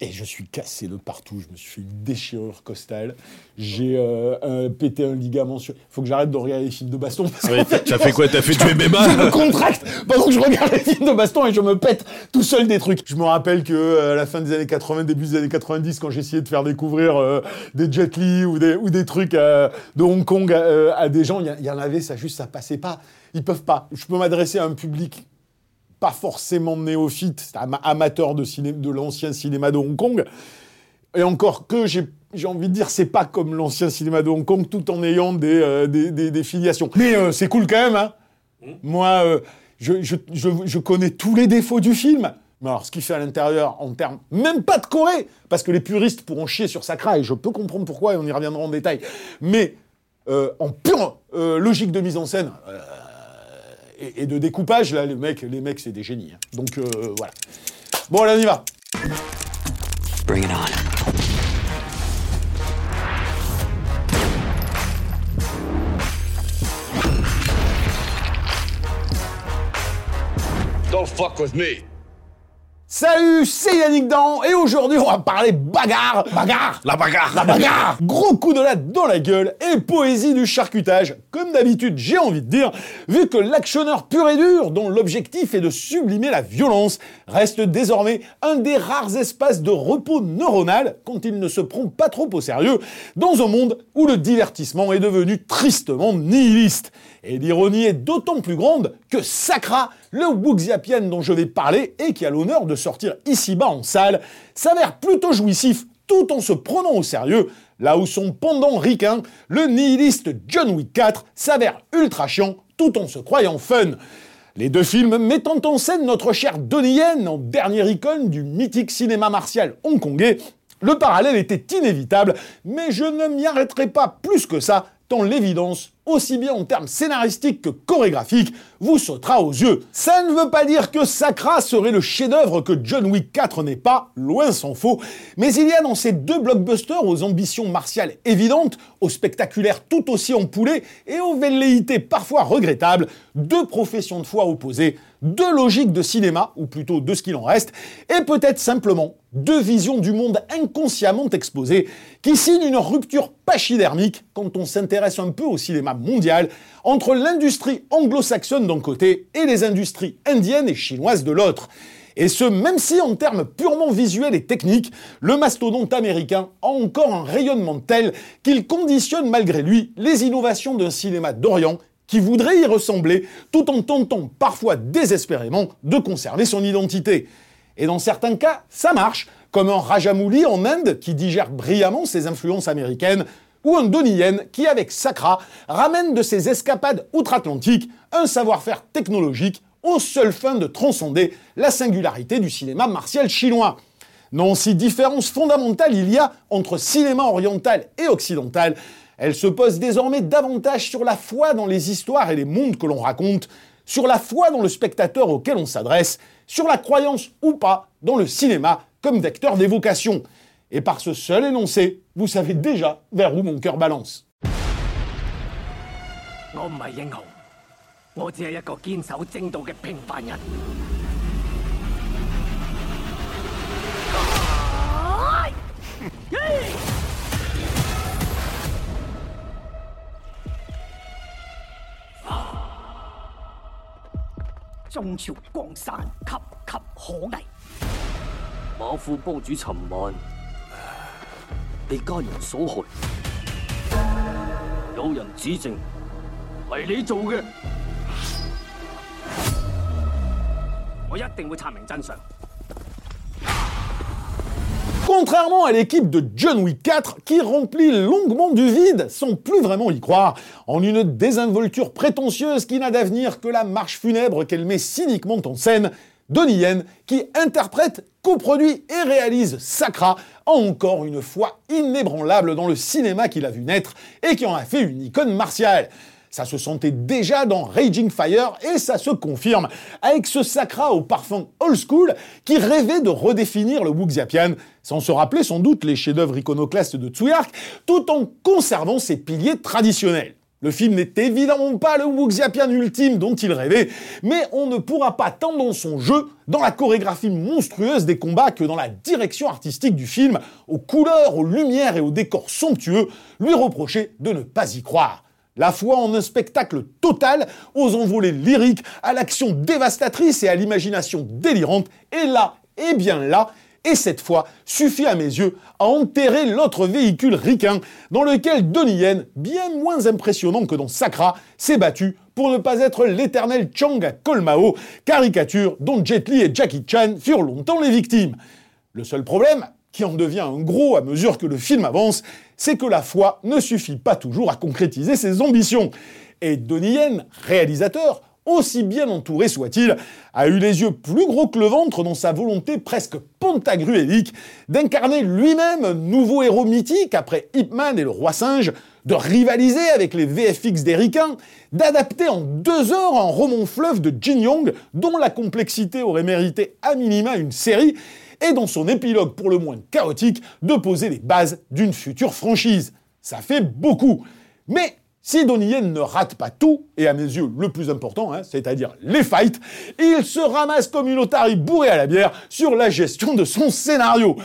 et je suis cassé de partout, je me suis fait une déchirure costale, j'ai euh, un- pété un ligament sur... Faut que j'arrête de regarder les films de baston. parce Ouais, fait, t'as fait quoi? T'as fait du je MMA me contracte pendant que je regarde les films de baston et je me pète tout seul des trucs. Je me rappelle que euh, à la fin des années 80, début des années 90, quand j'essayais de faire découvrir euh, des Jet Li ou des, ou des trucs euh, de Hong Kong euh, à des gens, il y, y en avait, ça juste, ça passait pas. Ils peuvent pas. Je peux m'adresser à un public pas forcément néophyte, amateur de, ciné- de l'ancien cinéma de Hong Kong. Et encore que j'ai j'ai envie de dire, c'est pas comme l'ancien cinéma de Hong Kong, tout en ayant des, euh, des, des- des filiations. Mais euh, c'est cool quand même, hein. Moi, euh, je, je, je, je connais tous les défauts du film. Mais alors, ce qu'il fait à l'intérieur, en termes même pas de Corée, parce que les puristes pourront chier sur Sakra, et je peux comprendre pourquoi, et on y reviendra en détail. Mais en pure logique de mise en scène et, et de découpage, là, les mecs, les mecs c'est des génies. hein. Donc euh, voilà. Bon, allez, on y va. Bring it on. Don't fuck with me. Salut, c'est Yannick Dan, et aujourd'hui on va parler bagarre, bagarre, La bagarre. La bagarre, gros coup de latte dans la gueule et poésie du charcutage, comme d'habitude j'ai envie de dire, vu que l'actionneur pur et dur, dont l'objectif est de sublimer la violence, reste désormais un des rares espaces de repos neuronal, quand il ne se prend pas trop au sérieux, dans un monde où le divertissement est devenu tristement nihiliste. Et l'ironie est d'autant plus grande que Sakra, le Wuxiapian dont je vais parler et qui a l'honneur de sortir ici-bas en salle, s'avère plutôt jouissif tout en se prenant au sérieux, là où son pendant ricain, le nihiliste John Wick 4, s'avère ultra chiant tout en se croyant fun. Les deux films mettant en scène notre cher Donnie Yen en dernière icône du mythique cinéma martial hongkongais, le parallèle était inévitable, mais je ne m'y arrêterai pas plus que ça, tant l'évidence, aussi bien en termes scénaristiques que chorégraphiques, vous sautera aux yeux. Ça ne veut pas dire que Sakra serait le chef-d'œuvre que John Wick 4 n'est pas, loin s'en faut, mais il y a dans ces deux blockbusters aux ambitions martiales évidentes, aux spectaculaires tout aussi empoulés et aux velléités parfois regrettables, deux professions de foi opposées, deux logiques de cinéma, ou plutôt de ce qu'il en reste, et peut-être simplement deux visions du monde inconsciemment exposées qui signent une rupture pachydermique quand on s'intéresse un peu au cinéma mondial entre l'industrie anglo-saxonne d'un côté et les industries indiennes et chinoises de l'autre. Et ce, même si en termes purement visuels et techniques, le mastodonte américain a encore un rayonnement tel qu'il conditionne malgré lui les innovations d'un cinéma d'Orient qui voudrait y ressembler tout en tentant parfois désespérément de conserver son identité. Et dans certains cas, ça marche, comme un Rajamouli en Inde qui digère brillamment ses influences américaines, ou un Donnie Yen qui, avec Sakra, ramène de ses escapades outre-Atlantique un savoir-faire technologique aux seules fins de transcender la singularité du cinéma martial chinois. Non, si différence fondamentale il y a entre cinéma oriental et occidental, elle se pose désormais davantage sur la foi dans les histoires et les mondes que l'on raconte, sur la foi dans le spectateur auquel on s'adresse, sur la croyance ou pas dans le cinéma comme vecteur d'évocation. Et par ce seul énoncé, vous savez déjà vers où mon cœur balance. 被家人所害，有人指证系你做嘅。我一定会查明真相。 Contrairement à l'équipe de John Wick 4 qui remplit longuement du vide sans plus vraiment y croire, en une désinvolture prétentieuse qui n'a d'avenir que la marche funèbre qu'elle met cyniquement en scène, Donnie Yen qui interprète coproduit et réalise Sacra, encore une fois inébranlable dans le cinéma qu'il a vu naître et qui en a fait une icône martiale. Ça se sentait déjà dans Raging Fire et ça se confirme avec ce Sacra au parfum old school qui rêvait de redéfinir le Wuxiapian sans se rappeler sans doute les chefs-d'œuvre iconoclastes de Tsuyark tout en conservant ses piliers traditionnels. Le film n'est évidemment pas le Wuxiapian ultime dont il rêvait, mais on ne pourra pas tant dans son jeu, dans la chorégraphie monstrueuse des combats que dans la direction artistique du film, aux couleurs, aux lumières et aux décors somptueux, lui reprocher de ne pas y croire. La foi en un spectacle total, aux envolées lyriques, à l'action dévastatrice et à l'imagination délirante, est là, et bien là, et cette fois suffit à mes yeux à enterrer l'autre véhicule ricain dans lequel Donnie Yen, bien moins impressionnant que dans Sacra, s'est battu pour ne pas être l'éternel Chang à Kolmao, caricature dont Jet Li et Jackie Chan furent longtemps les victimes. Le seul problème, qui en devient un gros à mesure que le film avance, c'est que la foi ne suffit pas toujours à concrétiser ses ambitions. Et Donnie Yen, réalisateur, aussi bien entouré soit-il, a eu les yeux plus gros que le ventre dans sa volonté presque pantagruélique d'incarner lui-même un nouveau héros mythique après Ip Man et le roi singe, de rivaliser avec les VFX des d'adapter en deux heures un roman fleuve de Jin Yong dont la complexité aurait mérité à minima une série, et dans son épilogue pour le moins chaotique, de poser les bases d'une future franchise. Ça fait beaucoup. Mais si Donnie Yen ne rate pas tout, et à mes yeux le plus important, hein, c'est-à-dire les fights, il se ramasse comme une otarie bourrée à la bière sur la gestion de son scénario.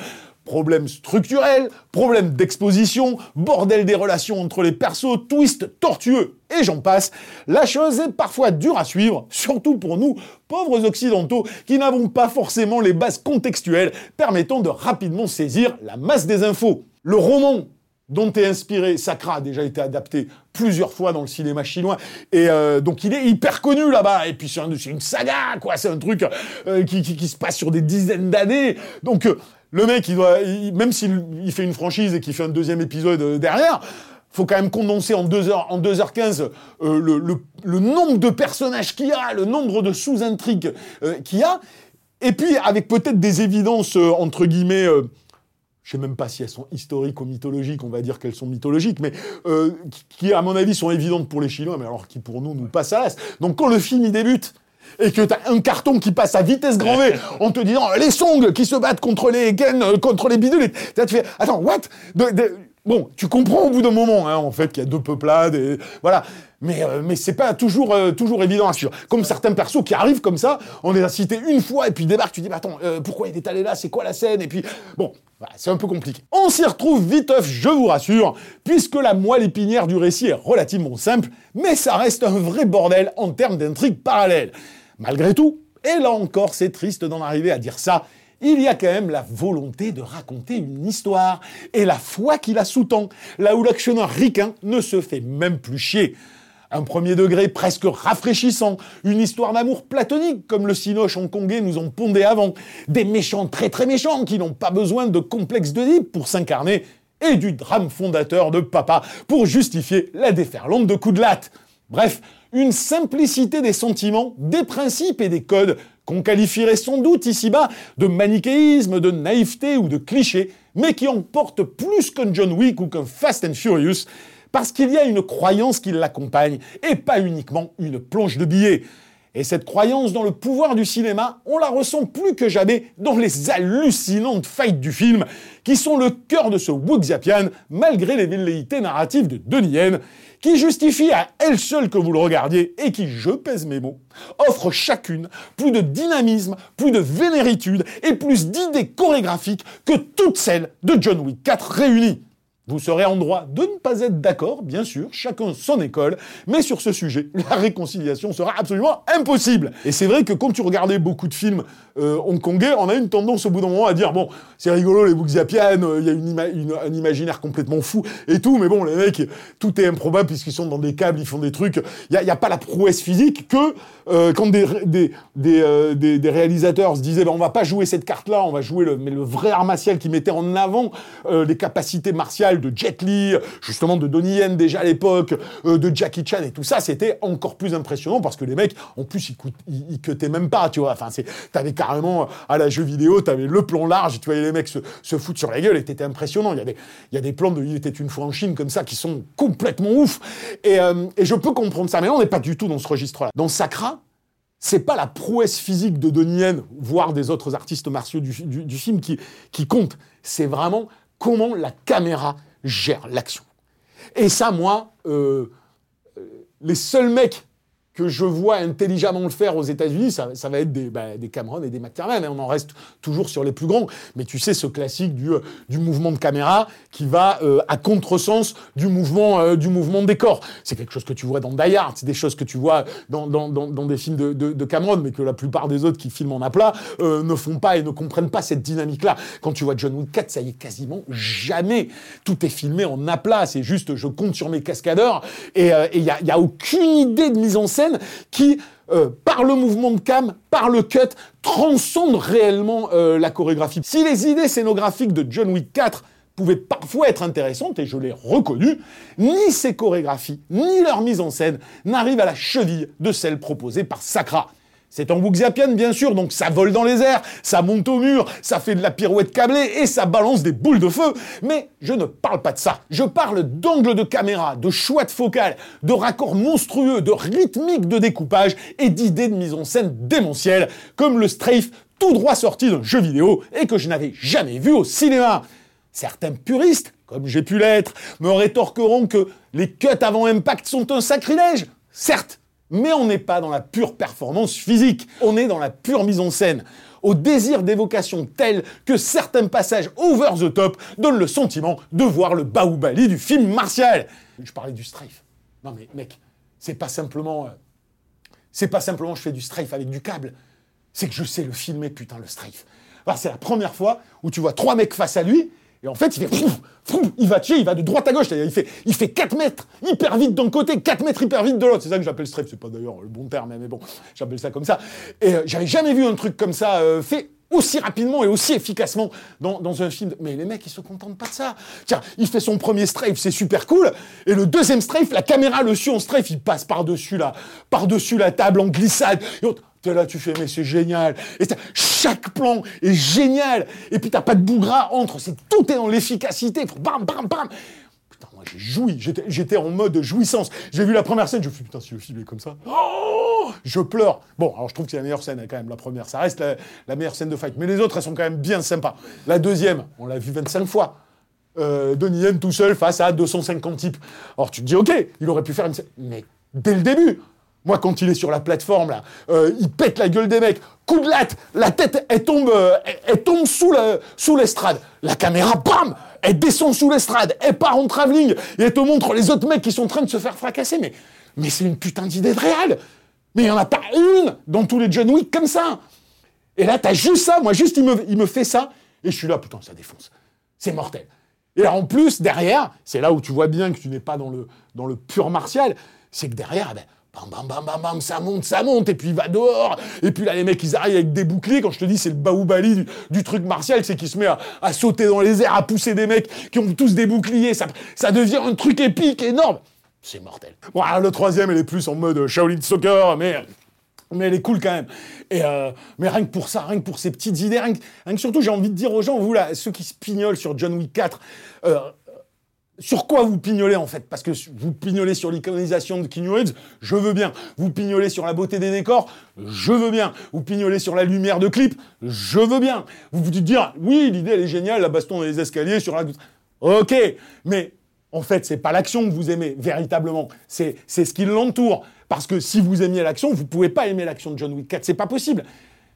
Problèmes structurels, problèmes d'exposition, bordel des relations entre les persos, twist tortueux, et j'en passe. La chose est parfois dure à suivre, surtout pour nous, pauvres occidentaux, qui n'avons pas forcément les bases contextuelles permettant de rapidement saisir la masse des infos. Le roman dont est inspiré Sacra a déjà été adapté plusieurs fois dans le cinéma chinois. Et euh, donc il est hyper connu là-bas. Et puis c'est une saga quoi. C'est un truc euh, qui, se passe sur des dizaines d'années. Donc euh, le mec, même s'il fait une franchise et qu'il fait un deuxième épisode derrière, faut quand même condenser en 2 heures, en 2h15 euh, le, nombre de personnages qu'il y a, le nombre de sous-intrigues qu'il y a, et puis avec peut-être des évidences entre guillemets. Je sais même pas si elles sont historiques ou mythologiques, on va dire qu'elles sont mythologiques, mais qui, à mon avis, sont évidentes pour les Chinois, mais alors qui pour nous nous passent à l'as. Donc quand le film y débute, et que t'as un carton qui passe à vitesse grand V en te disant les songs qui se battent contre les Ken, euh, contre les bidules, tu fais attends what? Bon, tu comprends au bout d'un moment, hein, en fait, qu'il y a deux peuplades, et voilà. Mais, euh, mais c'est pas toujours, euh, toujours évident à suivre. Comme certains persos qui arrivent comme ça, on les a cités une fois, et puis débarquent, tu dis, bah, attends, pourquoi il est allé là, c'est quoi la scène? Et puis, bon, c'est un peu compliqué. On s'y retrouve viteuf, je vous rassure, puisque la moelle épinière du récit est relativement simple, mais ça reste un vrai bordel en termes d'intrigue parallèle. Malgré tout, et là encore c'est triste d'en arriver à dire ça, il y a quand même la volonté de raconter une histoire, et la foi qui la sous-tend, là où l'actionneur ricain ne se fait même plus chier. Un premier degré presque rafraîchissant, une histoire d'amour platonique comme le sinoche hongkongais nous ont pondé avant, des méchants très très méchants qui n'ont pas besoin de complexe de pour s'incarner, et du drame fondateur de papa pour justifier la déferlante de coups de latte. Bref, une simplicité des sentiments, des principes et des codes qu'on qualifierait sans doute ici-bas de manichéisme, de naïveté ou de cliché, mais qui emporte plus qu'un John Wick ou qu'un Fast and Furious, parce qu'il y a une croyance qui l'accompagne, et pas uniquement une planche de billets. Et cette croyance dans le pouvoir du cinéma, on la ressent plus que jamais dans les hallucinantes fights du film, qui sont le cœur de ce Wuxiapian, malgré les velléités narratives de Denis Yen, qui justifie à elle seule que vous le regardiez et qui, je pèse mes mots, offre chacune plus de dynamisme, plus de vénéritude et plus d'idées chorégraphiques que toutes celles de John Wick 4 réunies. Vous serez en droit de ne pas être d'accord, bien sûr, chacun son école, mais sur ce sujet, la réconciliation sera absolument impossible. Et c'est vrai que quand tu regardais beaucoup de films euh, hongkongais, on a une tendance au bout d'un moment à dire bon, c'est rigolo les Wuxiapian, euh, il y a un imaginaire complètement fou et tout, mais bon, les mecs, tout est improbable puisqu'ils sont dans des câbles, ils font des trucs. Il n'y a, pas la prouesse physique que euh, quand des, réalisateurs se disaient ben, on va pas jouer cette carte-là, on va jouer le, mais le vrai art martial qui mettait en avant les capacités martiales de Jet Li, justement de Donnie Yen déjà à l'époque, euh, de Jackie Chan et tout ça, c'était encore plus impressionnant parce que les mecs, en plus, ils, coûtent, même pas, tu vois. Enfin, c'est, t'avais carrément, à la jeu vidéo, t'avais le plan large, tu voyais les mecs se, se foutre sur la gueule et t'étais impressionnant. Il y a des, il y a des plans de Il était une fois en Chine comme ça qui sont complètement ouf. Et, euh, et je peux comprendre ça, mais on n'est pas du tout dans ce registre-là. Dans Sakra, c'est pas la prouesse physique de Donnie Yen, voire des autres artistes martiaux du, du- du film qui, qui compte. C'est vraiment comment la caméra gère l'action. Et ça, moi, euh, euh, les seuls mecs que je vois intelligemment le faire aux États-Unis, ça, va être des, bah, des Cameron et des McTiernan. hein. On en reste toujours sur les plus grands. Mais tu sais, ce classique du, euh, du mouvement de caméra qui va euh, à contresens du mouvement, euh, du mouvement de décor. C'est quelque chose que tu vois dans Die Hard, c'est des choses que tu vois dans, dans, dans, des films de, de, Cameron, mais que la plupart des autres qui filment en aplat euh, ne font pas et ne comprennent pas cette dynamique-là. Quand tu vois John Wick 4, ça y est quasiment jamais. Tout est filmé en aplat. C'est juste, je compte sur mes cascadeurs et il n'y y a aucune idée de mise en scène qui, euh, par le mouvement de cam, par le cut, transcende réellement euh, la chorégraphie. Si les idées scénographiques de John Wick 4 pouvaient parfois être intéressantes, et je l'ai reconnu, ni ces chorégraphies, ni leur mise en scène n'arrivent à la cheville de celles proposées par Sakra. C'est en Wuxiapian, bien sûr, donc ça vole dans les airs, ça monte au mur, ça fait de la pirouette câblée et ça balance des boules de feu. Mais je ne parle pas de ça. Je parle d'angle de caméra, de choix de focale, de raccords monstrueux, de rythmique de découpage et d'idées de mise en scène démentielles, comme le strafe tout droit sorti d'un jeu vidéo et que je n'avais jamais vu au cinéma. Certains puristes, comme j'ai pu l'être, me rétorqueront que les cuts avant impact sont un sacrilège. Certes, mais on n'est pas dans la pure performance physique, on est dans la pure mise en scène, au désir d'évocation tel que certains passages over the top donnent le sentiment de voir le Baoubali du film martial. Je parlais du strafe. Non mais mec, c'est pas simplement... euh, c'est pas simplement je fais du strafe avec du câble, c'est que je sais le filmer, putain, le strafe. Alors, c'est la première fois où tu vois trois mecs face à lui, et en fait, il fait il va tuer, il va de droite à gauche, il fait, il fait 4 mètres hyper vite d'un côté, 4 mètres hyper vite de l'autre. C'est ça que j'appelle strafe, c'est pas d'ailleurs le bon terme, mais bon, j'appelle ça comme ça. Et euh, j'avais jamais vu un truc comme ça euh, fait aussi rapidement et aussi efficacement dans, un film. Mais les mecs, ils se contentent pas de ça. Tiens, il fait son premier strafe, c'est super cool. Et le deuxième strafe, la caméra le suit en strafe, il passe par-dessus la, par-dessus la table en glissade. T'es là, tu fais, mais c'est génial. Et chaque plan est génial. Et puis t'as pas de bougras entre. C'est tout est dans l'efficacité. Bam, bam, bam. Putain, moi j'ai joui. J'étais, en mode jouissance. J'ai vu la première scène, je me suis dit, putain, si le film est comme ça. Oh je pleure. Bon, alors je trouve que c'est la meilleure scène quand même, la première. Ça reste la, la meilleure scène de fight. Mais les autres, elles sont quand même bien sympas. La deuxième, on l'a vu 25 fois. Euh, Donnie Yen tout seul face à 250 types. Alors tu te dis, ok, il aurait pu faire une scène. Mais dès le début, moi, quand il est sur la plateforme, là, euh, il pète la gueule des mecs. Coup de latte, la tête, elle tombe, euh, elle, tombe sous sous l'estrade. La caméra, bam Elle descend sous l'estrade, elle part en travelling, et elle te montre les autres mecs qui sont en train de se faire fracasser. Mais, mais c'est une putain d'idée de réel. Mais il n'y en a pas une dans tous les John Wick comme ça. Et là, t'as juste ça. Moi, juste, il me, il me fait ça. Et je suis là, putain, ça défonce. C'est mortel. Et là, en plus, derrière, c'est là où tu vois bien que tu n'es pas dans le, dans le pur martial. C'est que derrière, eh ben, bam, bam, bam, bam, bam, ça monte, ça monte. Et puis il va dehors. Et puis là, les mecs, ils arrivent avec des boucliers. Quand je te dis, c'est le baoubali du, truc martial, c'est qu'il se met à, sauter dans les airs, à pousser des mecs qui ont tous des boucliers. Ça, devient un truc épique, énorme. C'est mortel. Bon, alors, le troisième, elle est plus en mode Shaolin Soccer, mais mais elle est cool quand même. Et euh, mais rien que pour ça, rien que pour ces petites idées, rien que, surtout, j'ai envie de dire aux gens, vous là, ceux qui se pignolent sur John Wick 4, euh, sur quoi vous pignolez en fait? Parce que vous pignolez sur l'iconisation de Reeves, je veux bien. Vous pignolez sur la beauté des décors, je veux bien. Vous pignolez sur la lumière de clip, je veux bien. Vous vous dites oui, l'idée elle est géniale, la baston dans les escaliers, sur la... Ok, mais en fait, c'est pas l'action que vous aimez véritablement, c'est ce qui l'entoure. Parce que si vous aimiez l'action, vous pouvez pas aimer l'action de John Wick 4, c'est pas possible.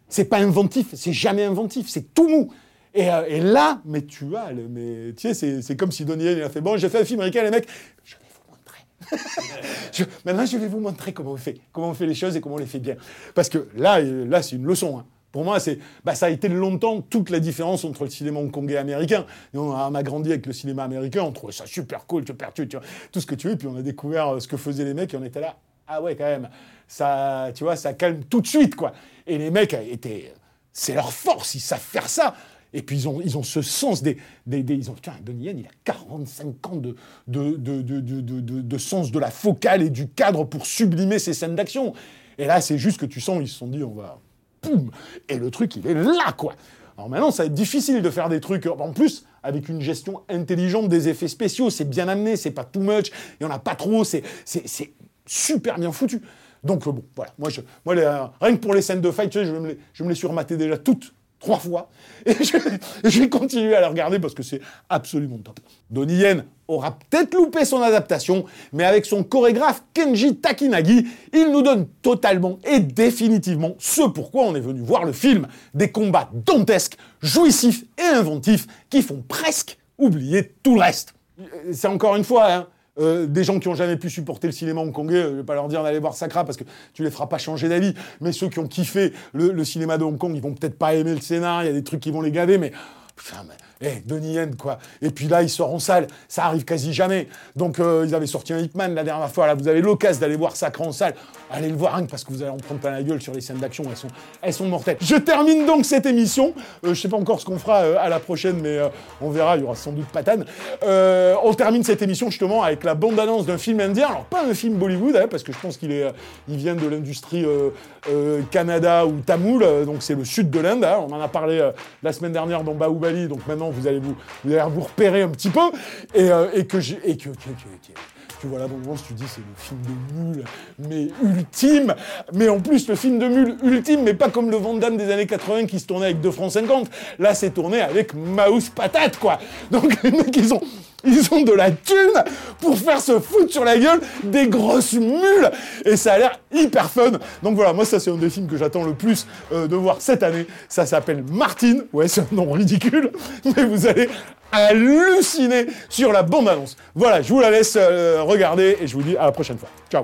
C'est pas inventif, c'est jamais inventif, c'est tout mou. Et, euh, et là, mais tu le, mais tu sais, c'est comme si Donnie Yen a fait bon, j'ai fait un film américain, les mecs, je vais vous montrer. Maintenant, je vais vous montrer comment on fait, comment on fait les choses et comment on les fait bien. Parce que là, euh, là, c'est une leçon. hein. Pour moi, bah, ça a été longtemps toute la différence entre le cinéma hongkongais et américain. Et on, a, grandi avec le cinéma américain, on trouvait ça super cool, super tu tu vois, tout ce que tu veux. Puis on a découvert euh, ce que faisaient les mecs et on était là. Ah ouais, quand même, ça, tu vois, ça calme tout de suite, quoi. Et les mecs étaient, c'est leur force, ils savent faire ça. Et puis ils ont, ils ont ce sens des, des, ils ont, tiens, Donnie Yen, il a 45 ans de, de, de, de, de, sens de la focale et du cadre pour sublimer ces scènes d'action. Et là, c'est juste que tu sens, ils se sont dit, on va, et le truc, il est là, quoi. Alors maintenant, ça va être difficile de faire des trucs, en plus, avec une gestion intelligente des effets spéciaux, c'est bien amené, c'est pas too much, il y en a pas trop, c'est, super bien foutu. Donc euh, bon, voilà, moi, je, moi les- euh, rien que pour les scènes de fight, je vais me les, je me les surmater déjà toutes, trois fois, et je, vais continuer à les regarder parce que c'est absolument top. Donnie Yen aura peut-être loupé son adaptation, mais avec son chorégraphe Kenji Takinagi, il nous donne totalement et définitivement ce pourquoi on est venu voir le film. Des combats dantesques, jouissifs et inventifs qui font presque oublier tout le reste. Euh, C'est encore une fois, hein, euh, des gens qui ont jamais pu supporter le cinéma hongkongais, euh, je vais pas leur dire d'aller voir Sakra parce que tu les feras pas changer d'avis, mais ceux qui ont kiffé le, le cinéma de Hong Kong, ils vont peut-être pas aimer le scénar, il y a des trucs qui vont les gaver, mais mais eh, Donnie Yen, quoi. Et puis là, il sort en salle, ça arrive quasi jamais. Donc euh, ils avaient sorti un Hitman la dernière fois, là vous avez l'occasion d'aller voir Sakra en salle, allez le voir que parce que vous allez en prendre plein la gueule sur les scènes d'action, elles sont, elles sont mortelles. Je termine donc cette émission, Euh, je sais pas encore ce qu'on fera euh, à la prochaine, mais euh, on verra, il y aura sans doute patane. On termine cette émission justement avec la bande-annonce d'un film indien, alors pas un film Bollywood, hein, parce que je pense qu'il est, il vient de l'industrie Canada ou Tamoul, donc c'est le sud de l'Inde, hein. on en a parlé la semaine dernière dans Bahubali, donc maintenant vous allez vous, vous, repérer un petit peu, et, euh, et que j'ai... et que- que- que- tu vois la bande-annonce, tu dis c'est le film de mule, mais ultime. Mais en plus, le film de mule ultime, mais pas comme le Van Damme des années 80 qui se tournait avec 2 francs 50. Là, c'est tourné avec mouse patate, quoi. Donc, les mecs, ils ont, ils ont de la thune pour faire se foutre sur la gueule des grosses mules. Et ça a l'air hyper fun. Donc voilà, moi, ça, c'est un des films que j'attends le plus euh, de voir cette année. Ça s'appelle Martine. Ouais, c'est un nom ridicule, mais vous allez halluciner sur la bande-annonce. Voilà, je vous la laisse euh, regarder et je vous dis à la prochaine fois. Ciao.